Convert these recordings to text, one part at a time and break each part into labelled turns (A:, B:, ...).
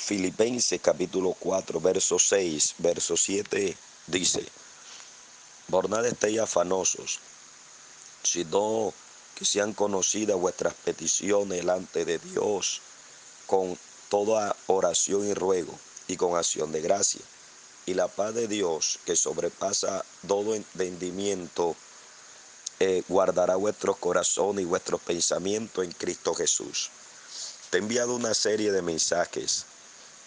A: Filipenses capítulo 4, verso 6, verso 7 dice, por nada estéis afanosos, sino que sean conocidas vuestras peticiones delante de Dios con toda oración y ruego y con acción de gracia. Y la paz de Dios, que sobrepasa todo entendimiento, eh, guardará vuestros corazones y vuestros pensamientos en Cristo Jesús. Te he enviado una serie de mensajes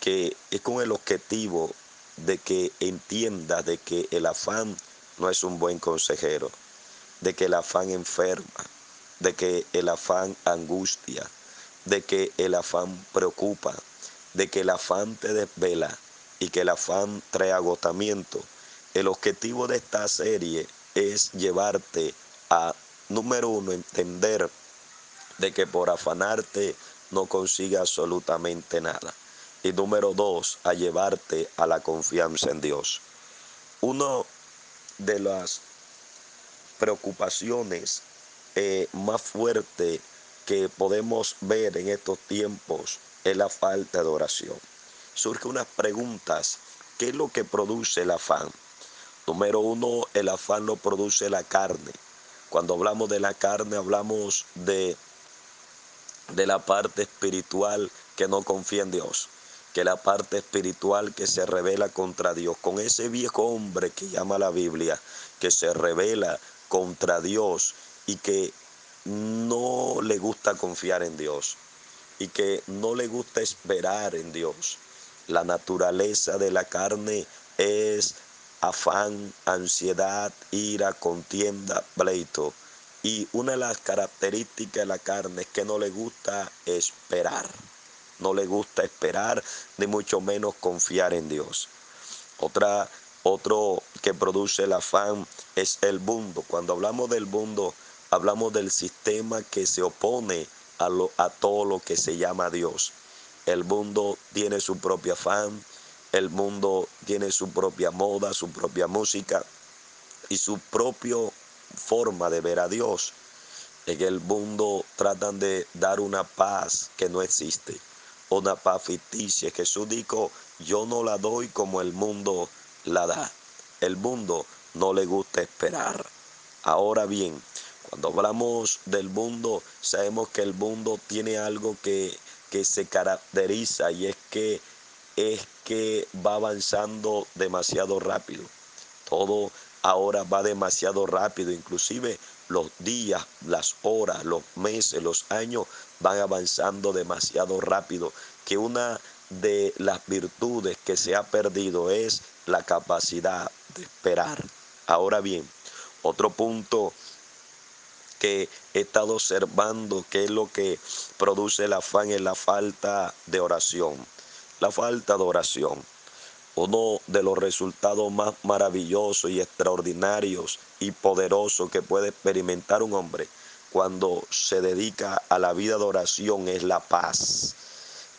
A: que es con el objetivo de que entiendas de que el afán no es un buen consejero, de que el afán enferma, de que el afán angustia, de que el afán preocupa, de que el afán te desvela y que el afán trae agotamiento. El objetivo de esta serie es llevarte a, número uno, entender de que por afanarte no consigue absolutamente nada. Y número dos, a llevarte a la confianza en Dios. Uno de las preocupaciones eh, más fuertes que podemos ver en estos tiempos es la falta de oración. Surge unas preguntas. ¿Qué es lo que produce el afán? Número uno, el afán lo produce la carne. Cuando hablamos de la carne, hablamos de, de la parte espiritual que no confía en Dios, que la parte espiritual que se revela contra Dios, con ese viejo hombre que llama la Biblia, que se revela contra Dios y que no le gusta confiar en Dios y que no le gusta esperar en Dios. La naturaleza de la carne es afán, ansiedad, ira, contienda, pleito. Y una de las características de la carne es que no le gusta esperar. No le gusta esperar, ni mucho menos confiar en Dios. Otra, otro que produce el afán es el mundo. Cuando hablamos del mundo, hablamos del sistema que se opone a, lo, a todo lo que se llama Dios. El mundo tiene su propio afán, el mundo tiene su propia moda, su propia música y su propia forma de ver a Dios. En el mundo tratan de dar una paz que no existe, una paz ficticia. Jesús dijo, yo no la doy como el mundo la da. El mundo no le gusta esperar. Ahora bien, cuando hablamos del mundo, sabemos que el mundo tiene algo que, que se caracteriza y es que es que va avanzando demasiado rápido. Todo ahora va demasiado rápido, inclusive los días, las horas, los meses, los años van avanzando demasiado rápido, que una de las virtudes que se ha perdido es la capacidad de esperar. Ahora bien, otro punto que he estado observando que es lo que produce el afán es la falta de oración. La falta de oración. Uno de los resultados más maravillosos y extraordinarios y poderosos que puede experimentar un hombre cuando se dedica a la vida de oración es la paz,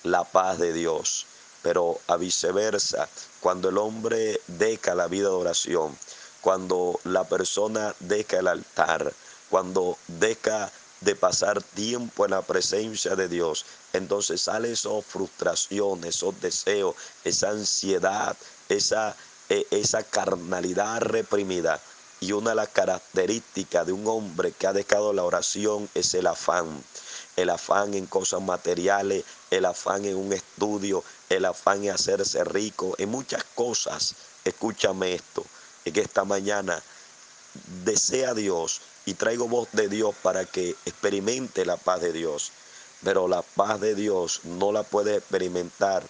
A: la paz de Dios. Pero a viceversa, cuando el hombre deja la vida de oración, cuando la persona deja el altar, cuando deja de pasar tiempo en la presencia de Dios, entonces sale esa frustración, esos deseos, esa ansiedad, esa, e, esa carnalidad reprimida. Y una de las características de un hombre que ha dejado la oración es el afán. El afán en cosas materiales, el afán en un estudio, el afán en hacerse rico, en muchas cosas. Escúchame esto, en que esta mañana desea Dios y traigo voz de Dios para que experimente la paz de Dios. Pero la paz de Dios no la puedes experimentar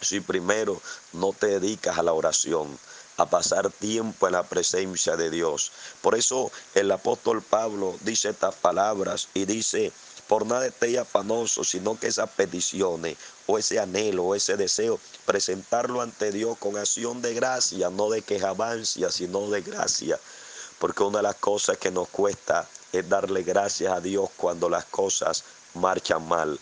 A: si primero no te dedicas a la oración, a pasar tiempo en la presencia de Dios. Por eso el apóstol Pablo dice estas palabras y dice, por nada estéis afanoso, sino que esas peticiones o ese anhelo o ese deseo, presentarlo ante Dios con acción de gracia, no de quejavancia, sino de gracia porque una de las cosas que nos cuesta es darle gracias a Dios cuando las cosas marchan mal.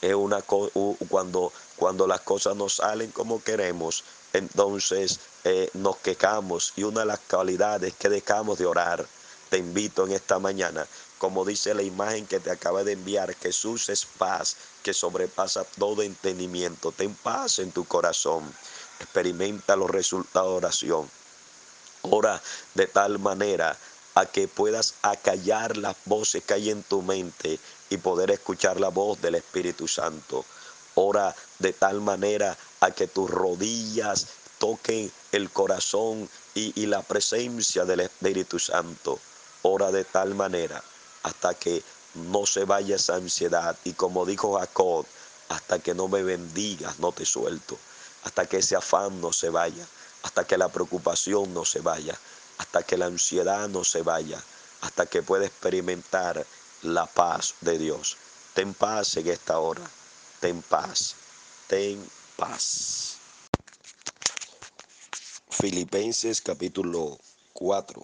A: Es una cuando, cuando las cosas no salen como queremos, entonces eh, nos quejamos y una de las cualidades que dejamos de orar. Te invito en esta mañana como dice la imagen que te acaba de enviar, Jesús es paz que sobrepasa todo entendimiento. Ten paz en tu corazón. Experimenta los resultados de oración. Ora de tal manera a que puedas acallar las voces que hay en tu mente y poder escuchar la voz del Espíritu Santo. Ora de tal manera a que tus rodillas toquen el corazón y, y la presencia del Espíritu Santo. Ora de tal manera hasta que no se vaya esa ansiedad. Y como dijo Jacob, hasta que no me bendigas, no te suelto. Hasta que ese afán no se vaya. Hasta que la preocupación no se vaya. Hasta que la ansiedad no se vaya. Hasta que pueda experimentar la paz de Dios. Ten paz en esta hora. Ten paz. Ten paz. Filipenses capítulo 4,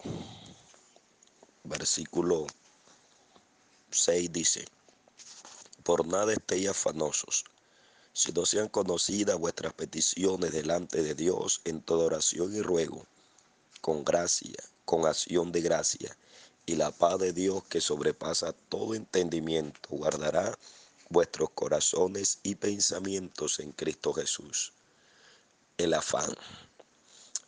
A: versículo 6 dice, por nada estéis afanosos, si no sean conocidas vuestras peticiones delante de Dios en toda oración y ruego, con gracia, con acción de gracia, y la paz de Dios que sobrepasa todo entendimiento, guardará vuestros corazones y pensamientos en Cristo Jesús. El afán.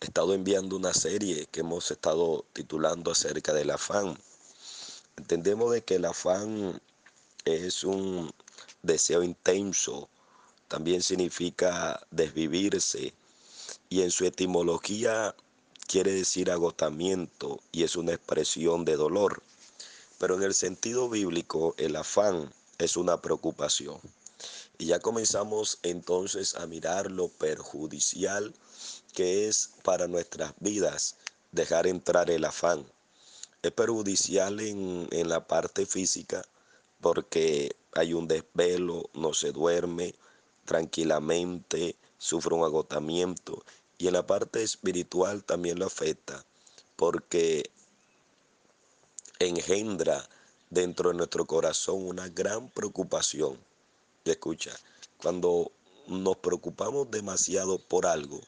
A: He estado enviando una serie que hemos estado titulando acerca del afán Entendemos de que el afán es un deseo intenso, también significa desvivirse y en su etimología quiere decir agotamiento y es una expresión de dolor. Pero en el sentido bíblico el afán es una preocupación. Y ya comenzamos entonces a mirar lo perjudicial que es para nuestras vidas dejar entrar el afán es perjudicial en, en la parte física porque hay un desvelo, no se duerme tranquilamente, sufre un agotamiento y en la parte espiritual también lo afecta porque engendra dentro de nuestro corazón una gran preocupación. escucha, cuando nos preocupamos demasiado por algo,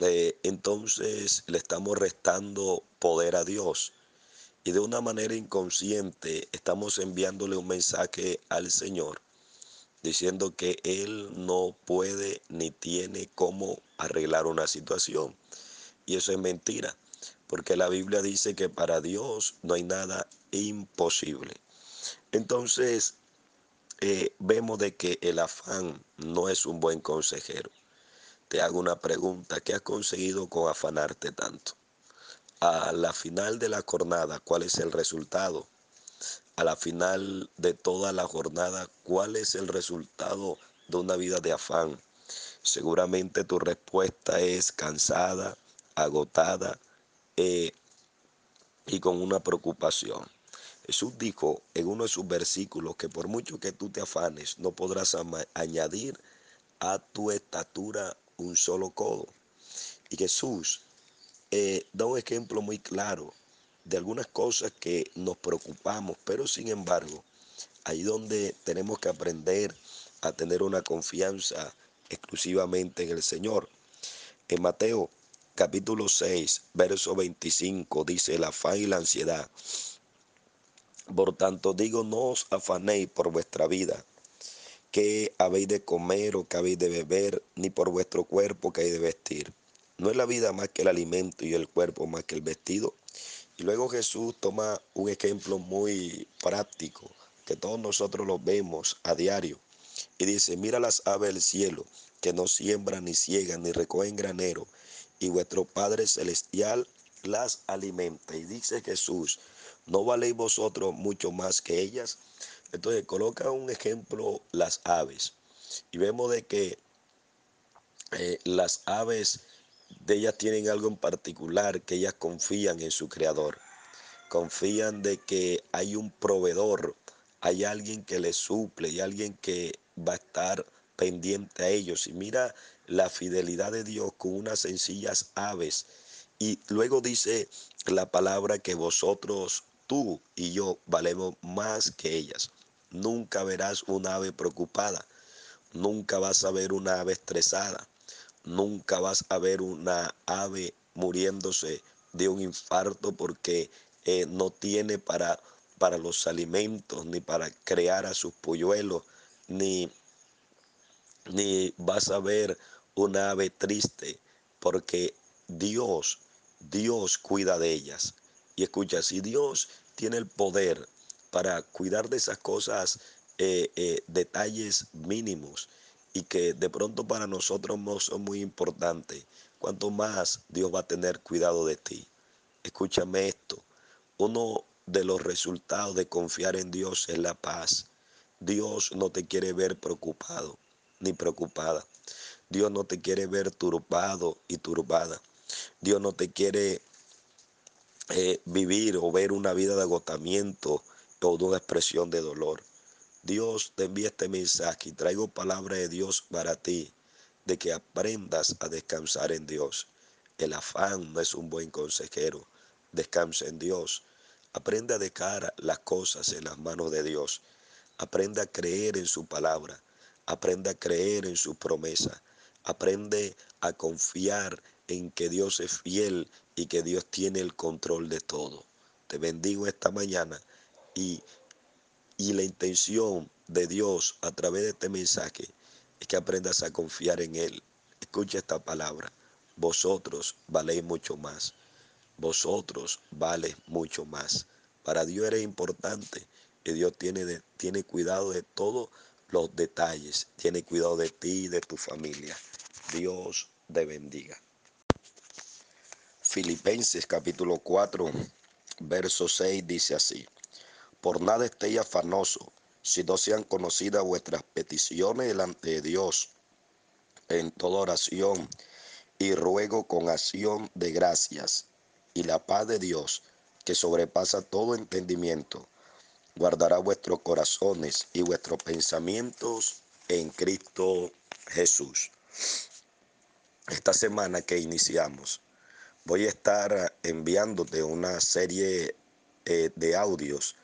A: eh, entonces le estamos restando poder a Dios y de una manera inconsciente estamos enviándole un mensaje al Señor diciendo que Él no puede ni tiene cómo arreglar una situación. Y eso es mentira, porque la Biblia dice que para Dios no hay nada imposible. Entonces, eh, vemos de que el afán no es un buen consejero. Te hago una pregunta, ¿qué has conseguido con afanarte tanto? a la final de la jornada, ¿cuál es el resultado? A la final de toda la jornada, ¿cuál es el resultado de una vida de afán? Seguramente tu respuesta es cansada, agotada eh, y con una preocupación. Jesús dijo en uno de sus versículos que por mucho que tú te afanes, no podrás añadir a tu estatura un solo codo. Y Jesús eh, da un ejemplo muy claro de algunas cosas que nos preocupamos, pero sin embargo, ahí donde tenemos que aprender a tener una confianza exclusivamente en el Señor. En Mateo capítulo 6, verso 25 dice el afán y la ansiedad. Por tanto digo, no os afanéis por vuestra vida, que habéis de comer o que habéis de beber, ni por vuestro cuerpo que hay de vestir. No es la vida más que el alimento y el cuerpo más que el vestido. Y luego Jesús toma un ejemplo muy práctico, que todos nosotros lo vemos a diario. Y dice, mira las aves del cielo, que no siembran ni ciegan ni recogen granero, y vuestro Padre Celestial las alimenta. Y dice Jesús, ¿no valéis vosotros mucho más que ellas? Entonces coloca un ejemplo las aves. Y vemos de que eh, las aves de ellas tienen algo en particular, que ellas confían en su creador. Confían de que hay un proveedor, hay alguien que les suple, hay alguien que va a estar pendiente a ellos. Y mira la fidelidad de Dios con unas sencillas aves. Y luego dice la palabra que vosotros, tú y yo, valemos más que ellas. Nunca verás una ave preocupada. Nunca vas a ver una ave estresada. Nunca vas a ver una ave muriéndose de un infarto porque eh, no tiene para para los alimentos, ni para crear a sus polluelos, ni, ni vas a ver una ave triste, porque Dios, Dios cuida de ellas. Y escucha, si Dios tiene el poder para cuidar de esas cosas, eh, eh, detalles mínimos, y que de pronto para nosotros no son muy importantes, cuanto más Dios va a tener cuidado de ti. Escúchame esto, uno de los resultados de confiar en Dios es la paz. Dios no te quiere ver preocupado ni preocupada. Dios no te quiere ver turbado y turbada. Dios no te quiere eh, vivir o ver una vida de agotamiento o de una expresión de dolor. Dios te envía este mensaje y traigo palabra de Dios para ti, de que aprendas a descansar en Dios. El afán no es un buen consejero. Descansa en Dios. Aprende a dejar las cosas en las manos de Dios. Aprende a creer en su palabra. Aprende a creer en su promesa. Aprende a confiar en que Dios es fiel y que Dios tiene el control de todo. Te bendigo esta mañana y y la intención de Dios a través de este mensaje es que aprendas a confiar en Él. Escucha esta palabra. Vosotros valéis mucho más. Vosotros vales mucho más. Para Dios eres importante y Dios tiene, tiene cuidado de todos los detalles. Tiene cuidado de ti y de tu familia. Dios te bendiga. Filipenses capítulo 4, verso 6 dice así. Por nada estéis afanoso, si no sean conocidas vuestras peticiones delante de Dios en toda oración y ruego con acción de gracias. Y la paz de Dios, que sobrepasa todo entendimiento, guardará vuestros corazones y vuestros pensamientos en Cristo Jesús. Esta semana que iniciamos, voy a estar enviándote una serie eh, de audios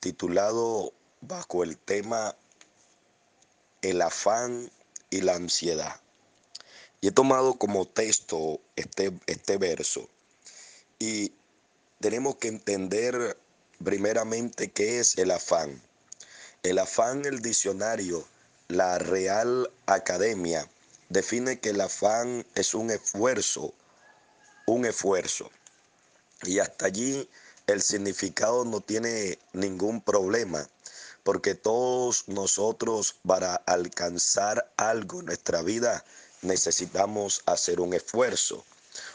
A: titulado bajo el tema El afán y la ansiedad. Y he tomado como texto este, este verso. Y tenemos que entender primeramente qué es el afán. El afán, el diccionario, la Real Academia, define que el afán es un esfuerzo, un esfuerzo. Y hasta allí el significado no tiene ningún problema, porque todos nosotros para alcanzar algo en nuestra vida necesitamos hacer un esfuerzo,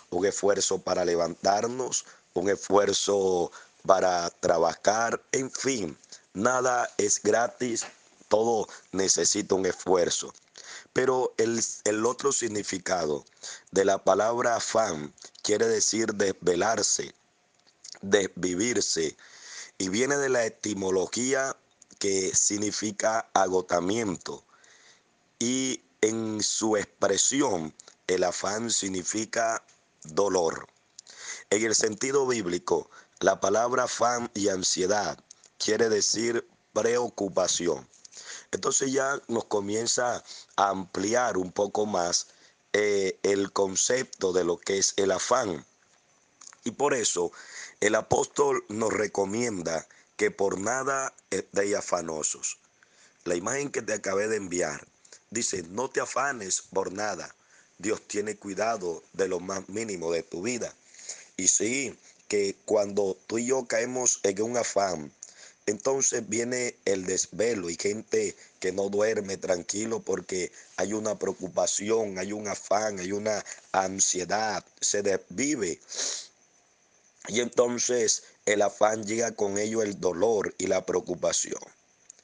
A: un esfuerzo para levantarnos, un esfuerzo para trabajar, en fin, nada es gratis, todo necesita un esfuerzo. Pero el, el, otro significado de la palabra afán quiere decir desvelarse, de vivirse y viene de la etimología que significa agotamiento y en su expresión el afán significa dolor. En el sentido bíblico, la palabra afán y ansiedad quiere decir preocupación. Entonces ya nos comienza a ampliar un poco más eh, el concepto de lo que es el afán. Y por eso el apóstol nos recomienda que por nada estéis afanosos. La imagen que te acabé de enviar dice, no te afanes por nada. Dios tiene cuidado de lo más mínimo de tu vida. Y sí, que cuando tú y yo caemos en un afán, entonces viene el desvelo y gente que no duerme tranquilo porque hay una preocupación, hay un afán, hay una ansiedad, se desvive y entonces el afán llega con ello el dolor y la preocupación.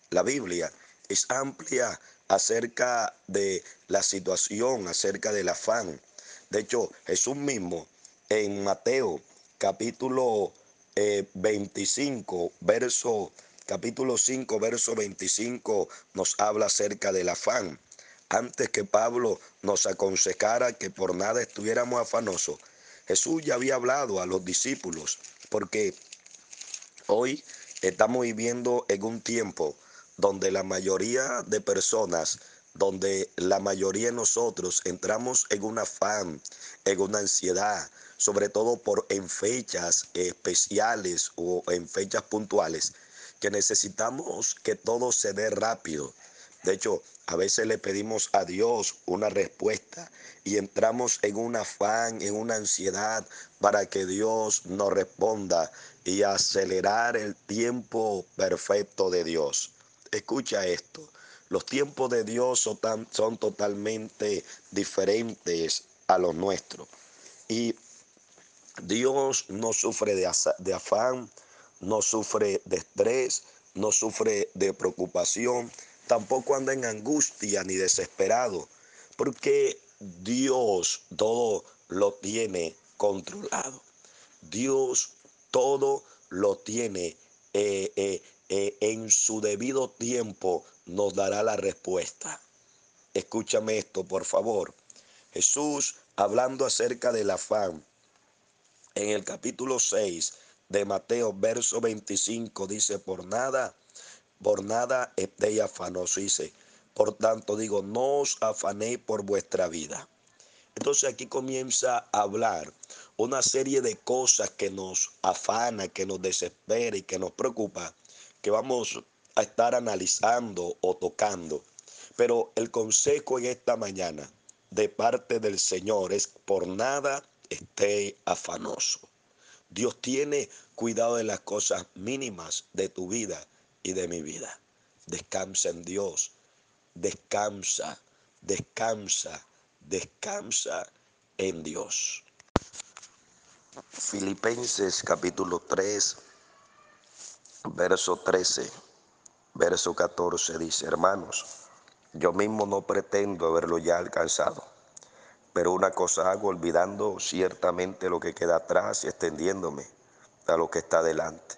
A: La Biblia es amplia acerca de la situación, acerca del afán. De hecho, Jesús mismo en Mateo capítulo 25, eh, verso capítulo 5, verso 25 nos habla acerca del afán. Antes que Pablo nos aconsejara que por nada estuviéramos afanosos, Jesús ya había hablado a los discípulos, porque hoy estamos viviendo en un tiempo donde la mayoría de personas, donde la mayoría de nosotros entramos en un afán, en una ansiedad, sobre todo por en fechas especiales o en fechas puntuales, que necesitamos que todo se dé rápido. De hecho, a veces le pedimos a Dios una respuesta y entramos en un afán, en una ansiedad para que Dios nos responda y acelerar el tiempo perfecto de Dios. Escucha esto. Los tiempos de Dios son, totalmente diferentes a los nuestros. Y Dios no sufre de afán, no sufre de estrés, no sufre de preocupación, tampoco anda en angustia ni desesperado, porque Dios todo lo tiene controlado. Dios todo lo tiene eh, eh, eh, en su debido tiempo, nos dará la respuesta. Escúchame esto, por favor. Jesús, hablando acerca del afán, en el capítulo 6 de Mateo, verso 25, dice, por nada, por nada estéis. Dice, por tanto digo, no os afanéis por vuestra vida. Entonces aquí comienza a hablar una serie de cosas que nos afana, que nos desespera y que nos preocupa, que vamos a estar analizando o tocando. Pero el consejo en esta mañana de parte del Señor es por nada esté afanoso. Dios tiene cuidado de las cosas mínimas de tu vida de mi vida. Descansa en Dios. Descansa, descansa, descansa en Dios. Filipenses capítulo 3, verso 13, verso 14 dice, hermanos, yo mismo no pretendo haberlo ya alcanzado pero una cosa hago, olvidando ciertamente lo que queda atrás y extendiéndome a lo que está delante.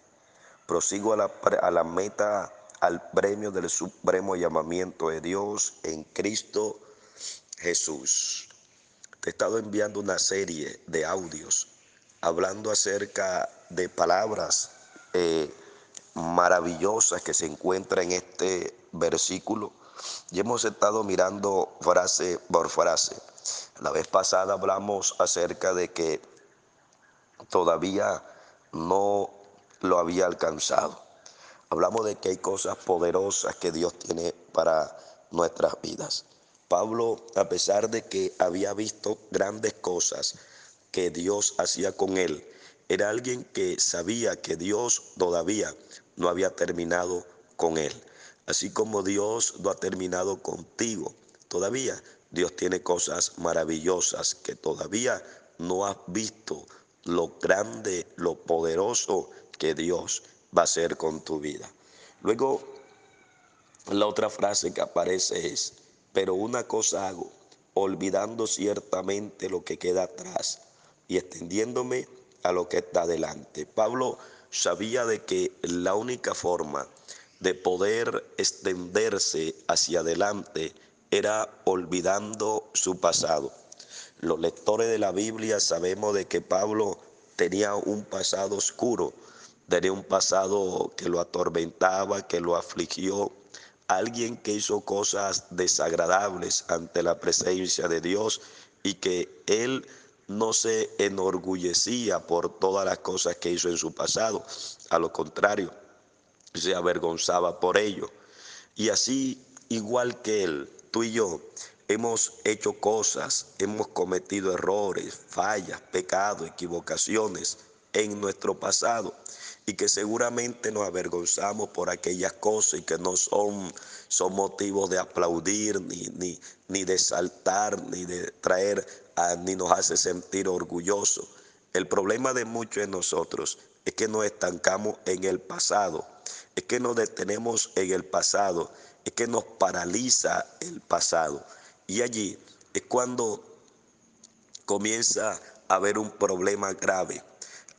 A: Prosigo a la, a la meta, al premio del supremo llamamiento de Dios en Cristo Jesús. Te he estado enviando una serie de audios hablando acerca de palabras eh, maravillosas que se encuentran en este versículo y hemos estado mirando frase por frase. La vez pasada hablamos acerca de que todavía no lo había alcanzado. Hablamos de que hay cosas poderosas que Dios tiene para nuestras vidas. Pablo, a pesar de que había visto grandes cosas que Dios hacía con él, era alguien que sabía que Dios todavía no había terminado con él. Así como Dios no ha terminado contigo, todavía Dios tiene cosas maravillosas que todavía no has visto lo grande, lo poderoso que Dios va a hacer con tu vida. Luego, la otra frase que aparece es, pero una cosa hago, olvidando ciertamente lo que queda atrás y extendiéndome a lo que está delante. Pablo sabía de que la única forma de poder extenderse hacia adelante era olvidando su pasado. Los lectores de la Biblia sabemos de que Pablo tenía un pasado oscuro, tenía un pasado que lo atormentaba, que lo afligió, alguien que hizo cosas desagradables ante la presencia de Dios y que él no se enorgullecía por todas las cosas que hizo en su pasado, a lo contrario, se avergonzaba por ello. Y así, igual que él, tú y yo hemos hecho cosas, hemos cometido errores, fallas, pecados, equivocaciones en nuestro pasado y que seguramente nos avergonzamos por aquellas cosas y que no son, son motivos de aplaudir, ni, ni, ni de saltar, ni de traer, ni nos hace sentir orgullosos. El problema de muchos de nosotros es que nos estancamos en el pasado, es que nos detenemos en el pasado es que nos paraliza el pasado. Y allí es cuando comienza a haber un problema grave.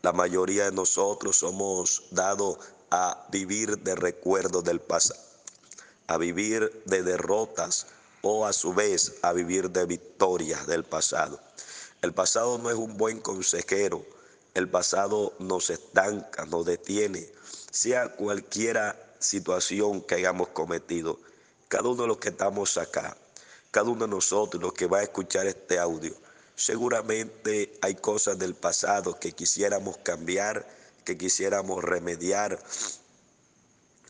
A: La mayoría de nosotros somos dados a vivir de recuerdos del pasado, a vivir de derrotas o a su vez a vivir de victorias del pasado. El pasado no es un buen consejero, el pasado nos estanca, nos detiene, sea cualquiera situación que hayamos cometido. Cada uno de los que estamos acá, cada uno de nosotros, los que va a escuchar este audio, seguramente hay cosas del pasado que quisiéramos cambiar, que quisiéramos remediar,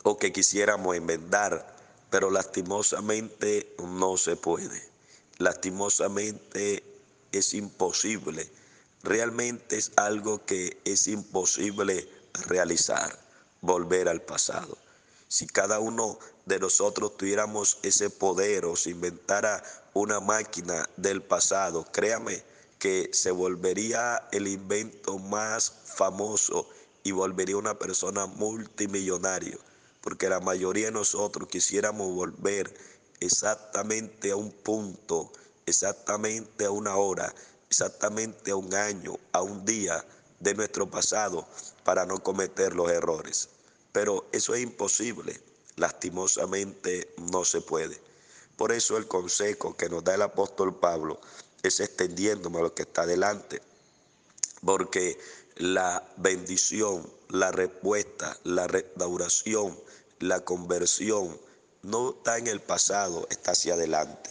A: o que quisiéramos enmendar, pero lastimosamente no se puede. Lastimosamente es imposible. Realmente es algo que es imposible realizar, volver al pasado. Si cada uno de nosotros tuviéramos ese poder o se inventara una máquina del pasado, créame que se volvería el invento más famoso y volvería una persona multimillonaria, porque la mayoría de nosotros quisiéramos volver exactamente a un punto, exactamente a una hora, exactamente a un año, a un día de nuestro pasado para no cometer los errores. Pero eso es imposible, lastimosamente no se puede. Por eso el consejo que nos da el apóstol Pablo es extendiéndome a lo que está delante, porque la bendición, la respuesta, la restauración, la conversión no está en el pasado, está hacia adelante.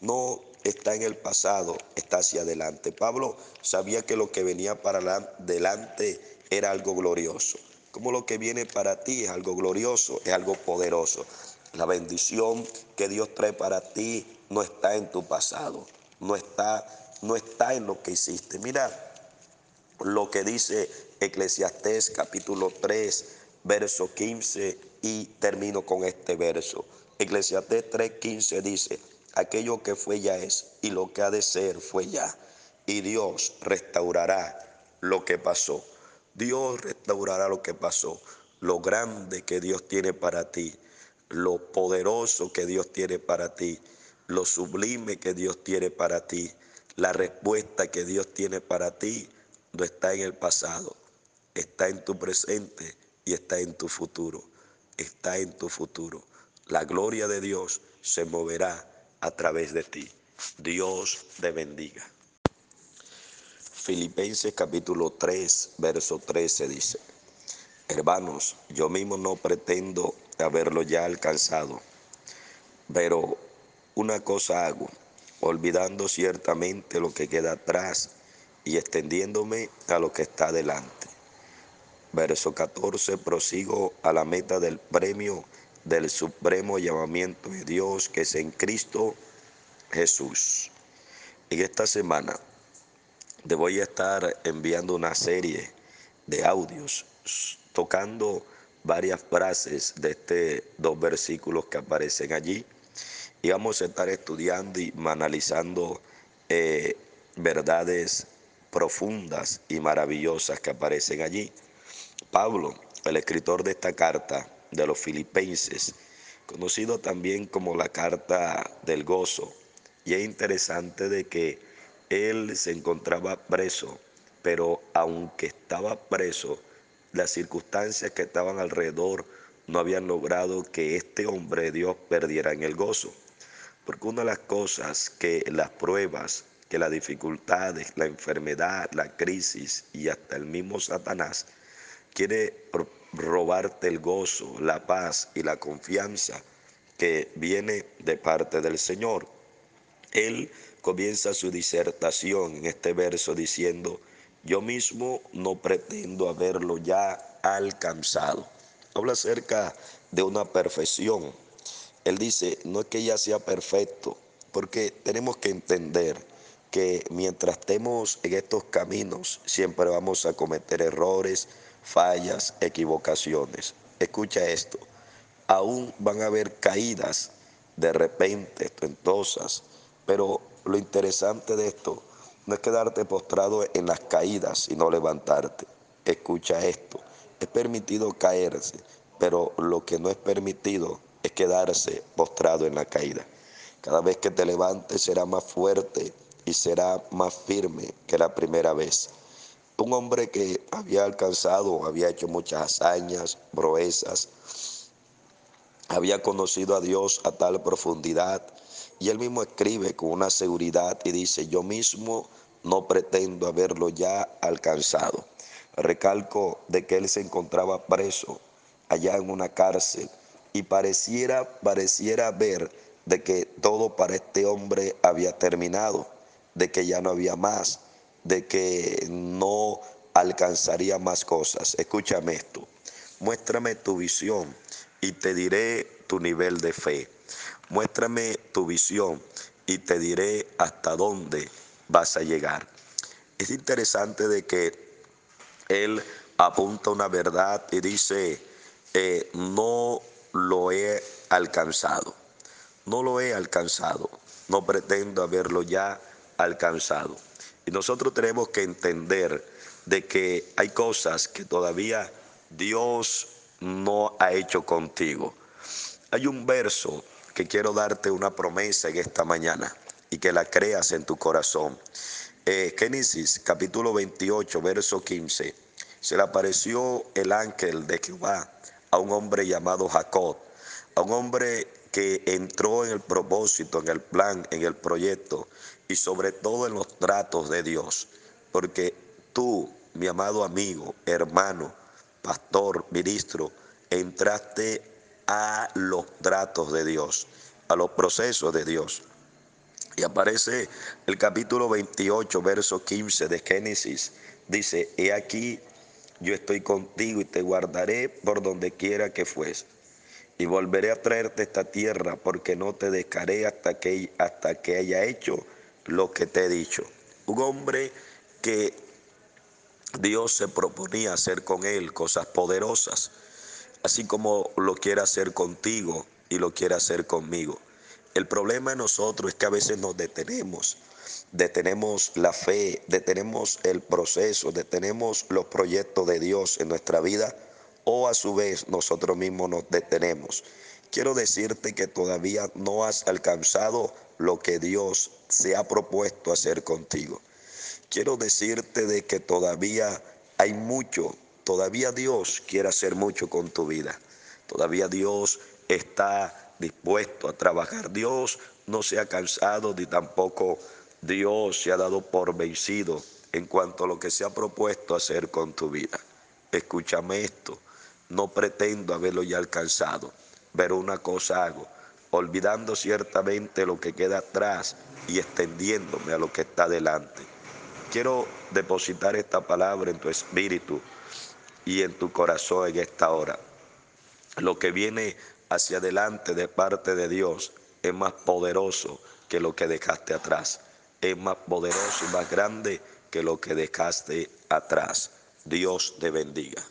A: No está en el pasado, está hacia adelante. Pablo sabía que lo que venía para adelante era algo glorioso. Como lo que viene para ti es algo glorioso, es algo poderoso. La bendición que Dios trae para ti no está en tu pasado, no está, no está en lo que hiciste. Mira lo que dice Eclesiastés capítulo 3, verso 15 y termino con este verso. Eclesiastés 3:15 dice, aquello que fue ya es y lo que ha de ser fue ya. Y Dios restaurará lo que pasó. Dios restaurará lo que pasó. Lo grande que Dios tiene para ti. Lo poderoso que Dios tiene para ti. Lo sublime que Dios tiene para ti. La respuesta que Dios tiene para ti no está en el pasado. Está en tu presente y está en tu futuro. Está en tu futuro. La gloria de Dios se moverá a través de ti. Dios te bendiga. Filipenses capítulo 3, verso 13 dice, Hermanos, yo mismo no pretendo haberlo ya alcanzado, pero una cosa hago, olvidando ciertamente lo que queda atrás y extendiéndome a lo que está delante. Verso 14, prosigo a la meta del premio del supremo llamamiento de Dios que es en Cristo Jesús. En esta semana te voy a estar enviando una serie de audios tocando varias frases de estos dos versículos que aparecen allí y vamos a estar estudiando y analizando eh, verdades profundas y maravillosas que aparecen allí. Pablo, el escritor de esta carta, de los filipenses, conocido también como la carta del gozo. Y es interesante de que él se encontraba preso, pero aunque estaba preso, las circunstancias que estaban alrededor no habían logrado que este hombre de Dios perdiera en el gozo. Porque una de las cosas que las pruebas, que las dificultades, la enfermedad, la crisis y hasta el mismo Satanás quiere robarte el gozo, la paz y la confianza que viene de parte del Señor. Él comienza su disertación en este verso diciendo, yo mismo no pretendo haberlo ya alcanzado. Habla acerca de una perfección. Él dice, no es que ya sea perfecto, porque tenemos que entender que mientras estemos en estos caminos, siempre vamos a cometer errores, fallas, equivocaciones. Escucha esto, aún van a haber caídas de repente, estentosas, pero lo interesante de esto no es quedarte postrado en las caídas y no levantarte. Escucha esto, es permitido caerse, pero lo que no es permitido es quedarse postrado en la caída. Cada vez que te levantes será más fuerte y será más firme que la primera vez un hombre que había alcanzado, había hecho muchas hazañas, proezas, había conocido a Dios a tal profundidad, y él mismo escribe con una seguridad y dice, yo mismo no pretendo haberlo ya alcanzado. Recalco de que él se encontraba preso allá en una cárcel y pareciera, pareciera ver de que todo para este hombre había terminado, de que ya no había más, de que no alcanzaría más cosas. Escúchame esto, muéstrame tu visión y te diré tu nivel de fe. Muéstrame tu visión y te diré hasta dónde vas a llegar. Es interesante de que él apunta una verdad y dice, eh, no lo he alcanzado, no lo he alcanzado, no pretendo haberlo ya alcanzado. Y nosotros tenemos que entender de que hay cosas que todavía Dios no ha hecho contigo. Hay un verso que quiero darte una promesa en esta mañana y que la creas en tu corazón. Eh, Génesis capítulo 28, verso 15. Se le apareció el ángel de Jehová a un hombre llamado Jacob, a un hombre que entró en el propósito, en el plan, en el proyecto y sobre todo en los tratos de Dios. Porque tú, mi amado amigo, hermano, pastor, ministro, entraste a los tratos de Dios, a los procesos de Dios. Y aparece el capítulo 28, verso 15 de Génesis. Dice, he aquí, yo estoy contigo y te guardaré por donde quiera que fues. Y volveré a traerte esta tierra porque no te dejaré hasta que, hasta que haya hecho lo que te he dicho. Un hombre que Dios se proponía hacer con él cosas poderosas, así como lo quiere hacer contigo y lo quiere hacer conmigo. El problema de nosotros es que a veces nos detenemos, detenemos la fe, detenemos el proceso, detenemos los proyectos de Dios en nuestra vida o a su vez nosotros mismos nos detenemos. Quiero decirte que todavía no has alcanzado lo que Dios se ha propuesto hacer contigo quiero decirte de que todavía hay mucho, todavía Dios quiere hacer mucho con tu vida. Todavía Dios está dispuesto a trabajar. Dios no se ha cansado ni tampoco Dios se ha dado por vencido en cuanto a lo que se ha propuesto hacer con tu vida. Escúchame esto, no pretendo haberlo ya alcanzado, pero una cosa hago, olvidando ciertamente lo que queda atrás y extendiéndome a lo que está delante quiero depositar esta palabra en tu espíritu y en tu corazón en esta hora. Lo que viene hacia adelante de parte de Dios es más poderoso que lo que dejaste atrás. Es más poderoso y más grande que lo que dejaste atrás. Dios te bendiga.